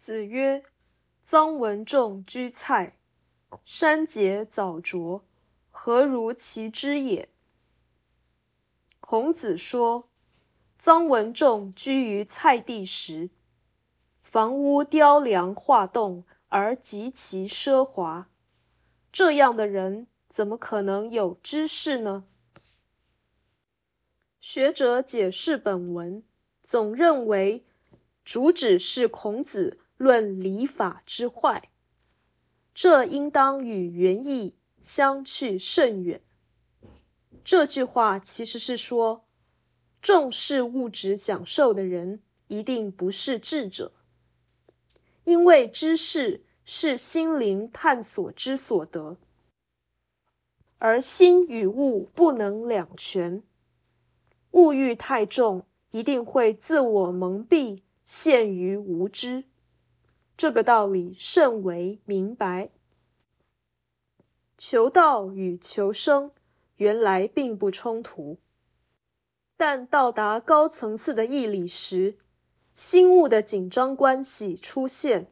子曰：“臧文仲居蔡，山节藻浊，何如其之也？”孔子说，臧文仲居于蔡地时，房屋雕梁画栋而极其奢华，这样的人怎么可能有知识呢？学者解释本文，总认为主旨是孔子。论礼法之坏，这应当与原意相去甚远。这句话其实是说，重视物质享受的人一定不是智者，因为知识是心灵探索之所得，而心与物不能两全，物欲太重，一定会自我蒙蔽，陷于无知。这个道理甚为明白。求道与求生原来并不冲突，但到达高层次的义理时，心物的紧张关系出现，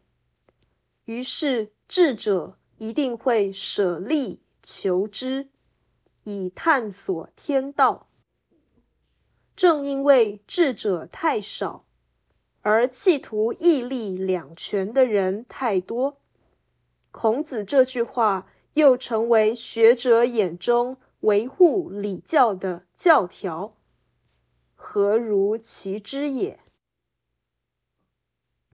于是智者一定会舍利求知，以探索天道。正因为智者太少。而企图义利两全的人太多，孔子这句话又成为学者眼中维护礼教的教条，何如其之也？